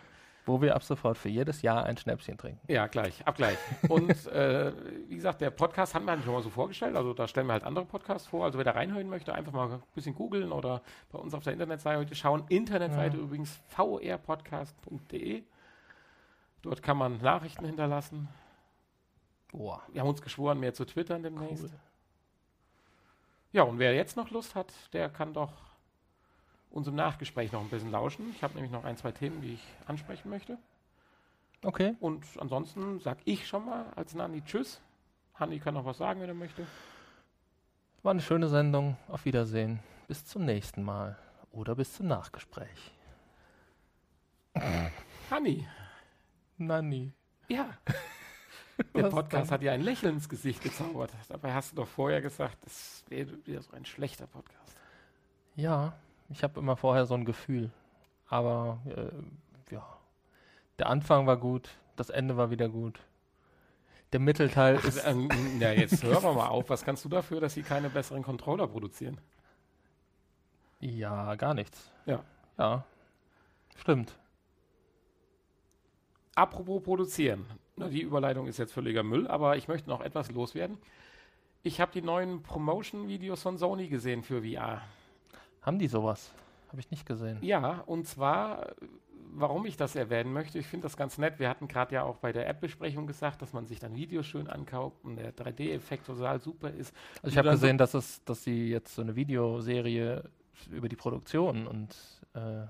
Wo wir ab sofort für jedes Jahr ein Schnäpschen trinken. Ja, gleich, abgleich. Und äh, wie gesagt, der Podcast haben wir halt schon mal so vorgestellt. Also da stellen wir halt andere Podcasts vor. Also wer da reinhören möchte, einfach mal ein bisschen googeln oder bei uns auf der Internetseite heute schauen. Internetseite Ja. übrigens vrpodcast.de. Dort kann man Nachrichten hinterlassen. Boah. Wir haben uns geschworen, mehr zu twittern demnächst. Cool. Ja, und wer jetzt noch Lust hat, der kann doch unserem Nachgespräch noch ein bisschen lauschen. Ich habe nämlich noch ein, zwei Themen, die ich ansprechen möchte. Okay. Und ansonsten sag ich schon mal als Nani Tschüss. Hanni kann noch was sagen, wenn er möchte. War eine schöne Sendung. Auf Wiedersehen. Bis zum nächsten Mal. Oder bis zum Nachgespräch. Hanni, Nanni. ja. Der Was Podcast hat dir ein Lächeln ins Gesicht gezaubert. Dabei hast du doch vorher gesagt, das wäre wieder so ein schlechter Podcast. Ja, ich habe immer vorher so ein Gefühl. Aber äh, ja, der Anfang war gut, das Ende war wieder gut. Der Mittelteil ist. Ähm, na, jetzt hören wir mal auf. Was kannst du dafür, dass sie keine besseren Controller produzieren? Ja, gar nichts. Ja. Ja. Stimmt. Apropos produzieren. Na, die Überleitung ist jetzt völliger Müll, aber ich möchte noch etwas loswerden. Ich habe die neuen Promotion-Videos von Sony gesehen für VR. Haben die sowas? Habe ich nicht gesehen. Ja, und zwar, warum ich das erwähnen möchte, ich finde das ganz nett. Wir hatten gerade ja auch bei der App-Besprechung gesagt, dass man sich dann Videos schön ankauft und der 3D-Effekt total super ist. Also ich habe gesehen, dass es, dass sie jetzt so eine Videoserie über die Produktion und äh,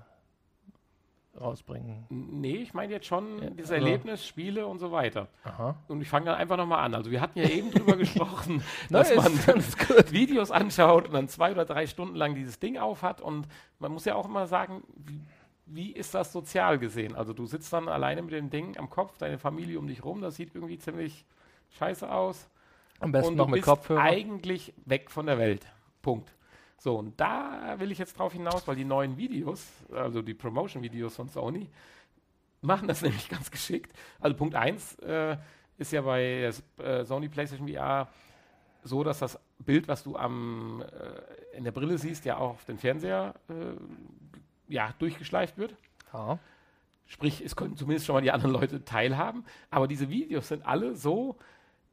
rausbringen. Nee, ich meine jetzt schon Ja, das also- Erlebnis, Spiele und so weiter. Aha. Und ich fange dann einfach nochmal an. Also wir hatten ja eben drüber gesprochen, dass ist man. Videos anschaut und dann zwei oder drei Stunden lang dieses Ding aufhat. Und man muss ja auch immer sagen, wie, wie ist das sozial gesehen? Also du sitzt dann alleine mit dem Ding am Kopf, deine Familie um dich rum, das sieht irgendwie ziemlich scheiße aus. Am besten und noch du mit bist Kopfhörer. eigentlich weg von der Welt. Punkt. So, und da will ich jetzt drauf hinaus, weil die neuen Videos, also die Promotion-Videos von Sony, machen das nämlich ganz geschickt. Also Punkt 1 äh, ist ja bei S- äh, Sony PlayStation VR so, dass das Bild, was du am, äh, in der Brille siehst, ja auch auf den Fernseher äh, ja, durchgeschleift wird. Ja. Sprich, es können zumindest schon mal die anderen Leute teilhaben. Aber diese Videos sind alle so,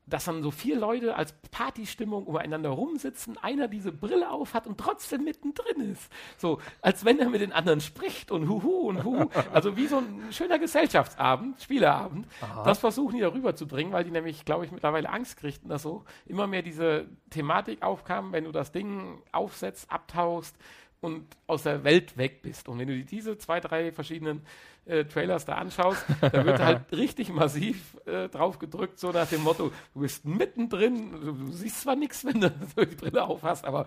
dass dann so vier Leute als Partystimmung umeinander rumsitzen, einer diese Brille aufhat und trotzdem mittendrin ist. So, als wenn er mit den anderen spricht und huhu und hu. Also wie so ein schöner Gesellschaftsabend, Spieleabend. Aha. Das versuchen die da rüberzubringen, weil die nämlich, glaube ich, mittlerweile Angst kriegten, dass so immer mehr diese Thematik aufkam, wenn du das Ding aufsetzt, abtauchst und aus der Welt weg bist. Und wenn du diese zwei, drei verschiedenen äh, Trailers da anschaust, dann wird halt richtig massiv äh, drauf gedrückt, so nach dem Motto, du bist mittendrin, du, du siehst zwar nichts, wenn du so die Brille aufhast, aber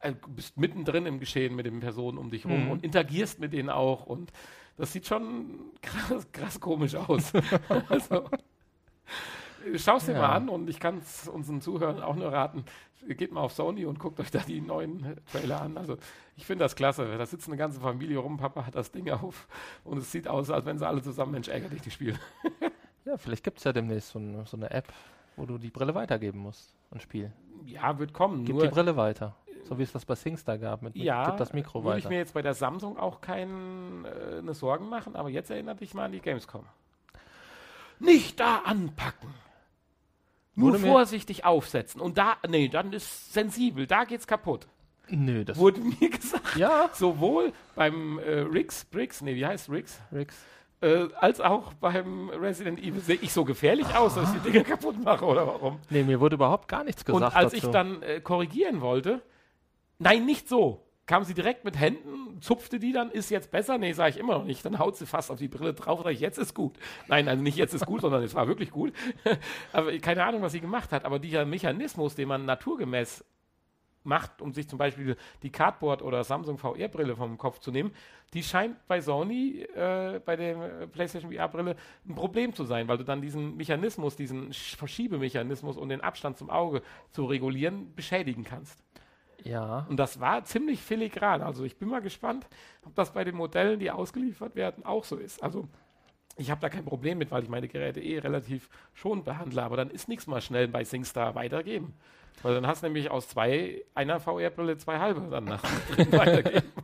äh, du bist mittendrin im Geschehen mit den Personen um dich rum Mhm. und interagierst mit denen auch und das sieht schon krass, krass komisch aus. also, Schau es dir Ja. mal an und ich kann es unseren Zuhörern auch nur raten. Geht mal auf Sony und guckt euch da die neuen Trailer an. Also ich finde das klasse. Da sitzt eine ganze Familie rum, Papa hat das Ding auf und es sieht aus, als wenn sie alle zusammen Mensch ärger dich die spielen. Ja, vielleicht gibt es ja demnächst so, eine- so eine App, wo du die Brille weitergeben musst. Ein Spiel. Ja, wird kommen. Gib nur, die Brille weiter. So wie es das bei SingStar gab. Mit, mit ja, das Mikro würde ich weiter. mir jetzt bei der Samsung auch keine äh, ne Sorgen machen, aber jetzt erinnert dich mal an die Gamescom. Nicht da anpacken. Nur vorsichtig aufsetzen. Und da, nee, dann ist sensibel, da geht's kaputt. Nö, das. Wurde mir gesagt. ja, Sowohl beim äh, Riggs, Briggs, nee, wie heißt Riggs? Rix. Äh, als auch beim Resident Evil. Sehe ich so gefährlich aus, dass ich die Dinger kaputt mache oder warum? Nee, mir wurde überhaupt gar nichts gesagt. Und als dazu. ich dann äh, korrigieren wollte, nein, nicht so. Kam sie direkt mit Händen, zupfte die dann, ist jetzt besser? Nee, sage ich immer noch nicht. Dann haut sie fast auf die Brille drauf, sage ich, jetzt ist gut. Nein, also nicht jetzt ist gut, sondern es war wirklich gut. aber keine Ahnung, was sie gemacht hat. Aber dieser Mechanismus, den man naturgemäß macht, um sich zum Beispiel die Cardboard oder Samsung VR-Brille vom Kopf zu nehmen, die scheint bei Sony, äh, bei der PlayStation VR-Brille, ein Problem zu sein, weil du dann diesen Mechanismus, diesen Verschiebemechanismus und den Abstand zum Auge zu regulieren, beschädigen kannst. Ja. Und das war ziemlich filigran. Also ich bin mal gespannt, ob das bei den Modellen, die ausgeliefert werden, auch so ist. Also ich habe da kein Problem mit, weil ich meine Geräte eh relativ schon behandle, aber dann ist nichts mal schnell bei SingStar weitergeben. Weil dann hast du nämlich aus zwei, einer VR-Brille zwei halbe dann nach weitergeben.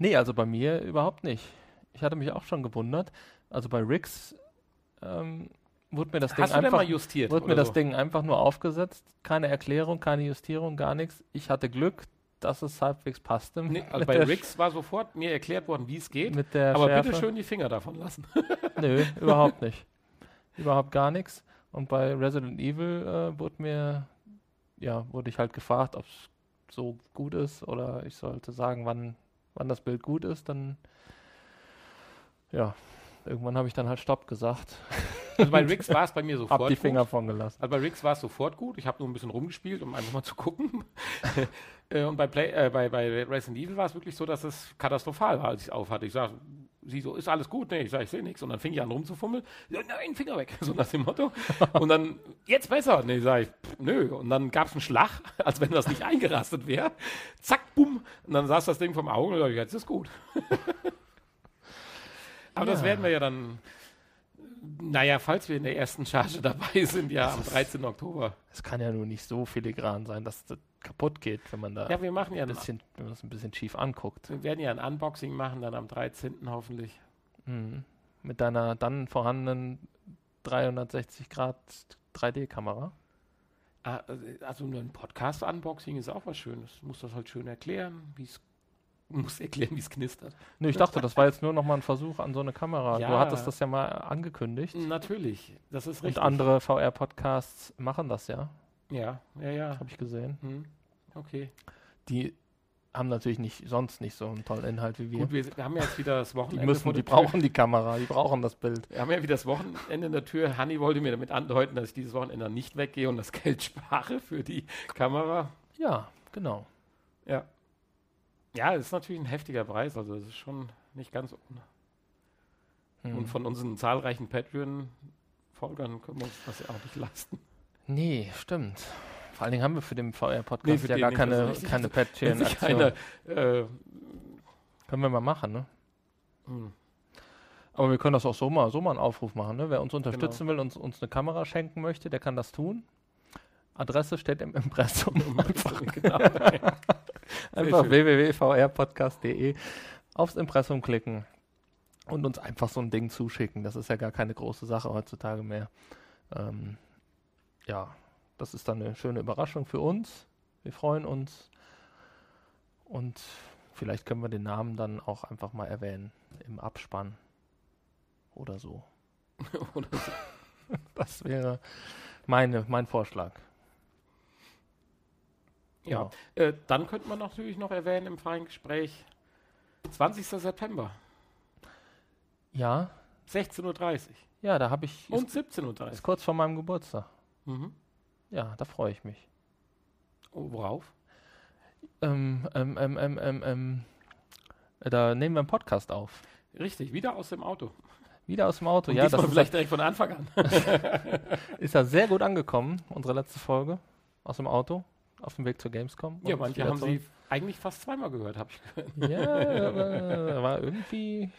Nee, also bei mir überhaupt nicht. Ich hatte mich auch schon gewundert. Also bei Rix ähm, wurde mir das Hast Ding du denn einfach mal justiert? wurde mir das so? Ding einfach nur aufgesetzt. Keine Erklärung, keine Justierung, gar nichts. Ich hatte Glück, dass es halbwegs passte. Nee, also bei Rix war sofort mir erklärt worden, wie es geht. Aber Schärfe. bitte schön die Finger davon lassen. Nö, überhaupt nicht. Überhaupt gar nichts. Und bei Resident Evil äh, wurde mir, ja, wurde ich halt gefragt, ob es so gut ist oder ich sollte sagen, wann, wann das Bild gut ist. Dann, ja, irgendwann habe ich dann halt Stopp gesagt. Also bei Rix war es bei mir Hab sofort die gut. Finger von gelassen. Also bei Rix war es sofort gut. Ich habe nur ein bisschen rumgespielt, um einfach mal zu gucken. Äh, Und bei, Play, äh, bei, bei Resident Evil war es wirklich so, dass es katastrophal war, als ich es auf hatte. Ich sage, sie so, ist alles gut? Nee, ich sage, ich sehe nichts. Und dann fing ich an rumzufummeln. Nein, Finger weg. So nach dem Motto. Und dann, jetzt besser. Nee, sage ich, pff, nö. Und dann gab es einen Schlag, als wenn das nicht eingerastet wäre. Zack, bumm. Und dann saß das Ding vom Auge und ich, jetzt ist gut. Aber das Ja. werden wir ja dann, naja, falls wir in der ersten Charge dabei sind, ja, am 13. Oktober. Es kann ja nur nicht so filigran sein, dass das kaputt geht, wenn man da Ja, wir machen ja ein bisschen, wenn man das ein bisschen schief anguckt. wir werden ja ein Unboxing machen, dann am 13. hoffentlich. Mhm. Mit deiner dann vorhandenen 360 Grad 3D-Kamera. Ah, Also nur ein Podcast-Unboxing ist auch was Schönes. Du musst das halt schön erklären, wie es muss erklären, wie es knistert. Nö, ich dachte, das war jetzt nur noch mal ein Versuch an so eine Kamera. Ja. Du hattest das ja mal angekündigt. Natürlich, das ist Und richtig. andere VR-Podcasts machen das ja, Ja, ja, ja. habe ich gesehen. Hm. Okay. Die haben natürlich nicht sonst nicht so einen tollen Inhalt wie wir. Gut, wir, wir haben ja jetzt wieder das die Wochenende müssen, die der Tür. brauchen die Kamera, die brauchen das Bild. Wir haben ja wieder das Wochenende in der Tür. Hanni wollte mir damit andeuten, dass ich dieses Wochenende nicht weggehe und das Geld spare für die Kamera. Ja, genau. Ja. Ja, das ist natürlich ein heftiger Preis, also das ist schon nicht ganz ohne. Hm. Und von unseren zahlreichen Patreon-Folgern können wir uns das ja auch nicht leisten. Nee, stimmt. Vor allen Dingen haben wir für den Nee, VR-Podcast für ja den gar keine, richtig. keine Patreon-Aktion. äh, Können wir mal machen, ne? hm, Aber wir können das auch so mal, so mal einen Aufruf machen, ne? Wer uns unterstützen Genau. will und uns, eine Kamera schenken möchte, der kann das tun. Adresse steht im Impressum. einfach, genau. Einfach www.vrpodcast.de aufs Impressum klicken und uns einfach so ein Ding zuschicken. Das ist ja gar keine große Sache heutzutage mehr. Ähm, ja, das ist dann eine schöne Überraschung für uns. Wir freuen uns. Und vielleicht können wir den Namen dann auch einfach mal erwähnen im Abspann oder so. Oder so. Das wäre meine, mein Vorschlag. Ja, äh, dann könnte man natürlich noch erwähnen im freien Gespräch 20. September, Ja, 16.30 Uhr ja, da habe ich. und Ist, 17.30 Uhr. ist kurz vor meinem Geburtstag. Mhm. Ja, da freue ich mich. Oh, worauf? Ähm, ähm, ähm, ähm, ähm, ähm, da nehmen wir einen Podcast auf. Richtig, wieder aus dem Auto. Wieder aus dem Auto. Und ja, das vielleicht direkt von Anfang an. ist ja sehr gut angekommen, unsere letzte Folge aus dem Auto, auf dem Weg zur Gamescom. ja, manche haben sie eigentlich fast zweimal gehört, habe ich gehört. Ja, aber war irgendwie,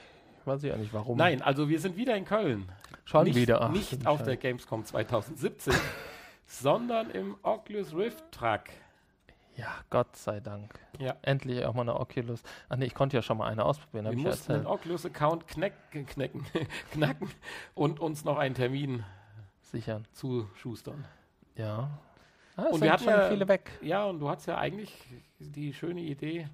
weiß ich auch nicht warum. Nein, also wir sind wieder in Köln. schon nicht, wieder. Ach, nicht auf der. Gamescom 2017, sondern im Oculus Rift Truck. Ja, Gott sei Dank. Ja. Endlich auch mal eine Oculus. Ach nee, ich konnte ja schon mal eine ausprobieren, Wir ja mussten den. Oculus-Account knack, knacken, knacken und uns noch einen Termin Sichern. zuschustern. Ja. Ah, Und wir hatten schon ja- viele weg. Ja, und du hattest ja eigentlich die schöne Idee,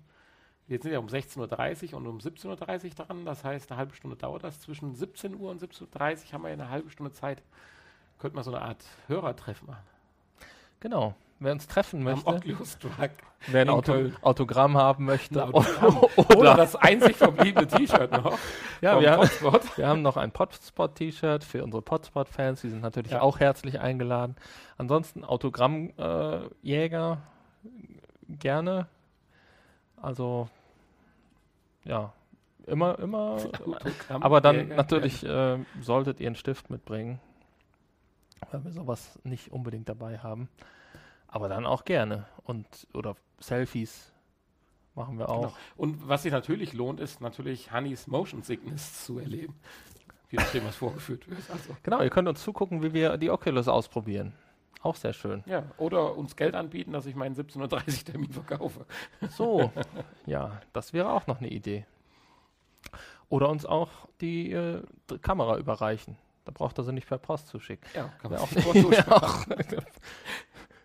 wir sind ja um 16.30 Uhr und um 17.30 Uhr dran, das heißt, eine halbe Stunde dauert das. Zwischen 17 Uhr und 17.30 Uhr haben wir ja eine halbe Stunde Zeit. Könnte man so eine Art Hörertreff machen. Genau. Wer uns treffen Am möchte, Oculus Truck. wer ein in Auto. Autogramm haben möchte. Autogramm. oder, Oder das einzig verbliebene T-Shirt noch. ja, wir, haben- wir haben noch ein Potspot-T-Shirt für unsere Potspot-Fans. Die sind natürlich Ja. auch herzlich eingeladen. Ansonsten Autogrammjäger äh, gerne. Also, ja, immer, immer. Aber dann natürlich äh, solltet ihr einen Stift mitbringen, weil wir sowas nicht unbedingt dabei haben. Aber dann auch gerne. Und oder Selfies machen wir auch. Genau. Und was sich natürlich lohnt, ist natürlich Honeys Motion Sickness zu erleben. Je nachdem, was vorgeführt wird. Also, Genau, ihr könnt uns zugucken, wie wir die Oculus ausprobieren. Auch sehr schön. ja. Oder uns Geld anbieten, dass ich meinen 17.30 Uhr Termin verkaufe. So, ja, das wäre auch noch eine Idee. Oder uns auch die äh, d- Kamera überreichen. Da braucht er sie nicht per Post zu schicken. Ja, kann man auch.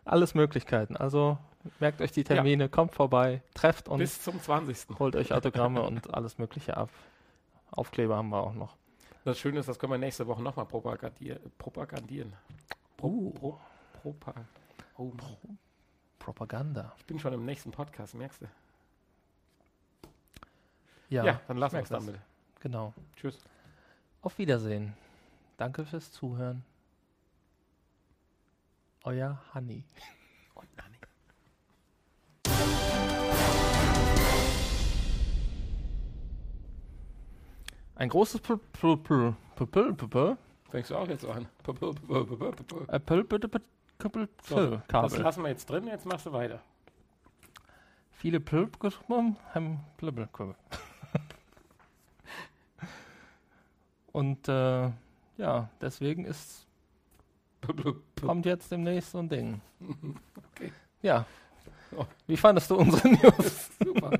alles Möglichkeiten. Also merkt euch die Termine, kommt vorbei, trefft uns, Bis zum 20. holt euch Autogramme und alles Mögliche ab. Aufkleber haben wir auch noch. Das Schöne ist, das können wir nächste Woche nochmal propagandier propagandieren. Pro, Uh. pro, propa oh, Propaganda. ich bin schon im nächsten Podcast, merkst du? Ja, Ja, dann lassen wir es bitte. genau. Tschüss. Auf Wiedersehen. Danke fürs Zuhören. Euer Hanni. Und Anni. Ein großes Fängst du auch jetzt so an? Äh, So, Das Kabel. lassen wir jetzt drin, jetzt machst du weiter. Viele Pl haben Pl Pl Pl. Und äh, ja, deswegen ist kommt jetzt demnächst so ein Ding. Okay. Ja. Wie fandest du unsere News? Super.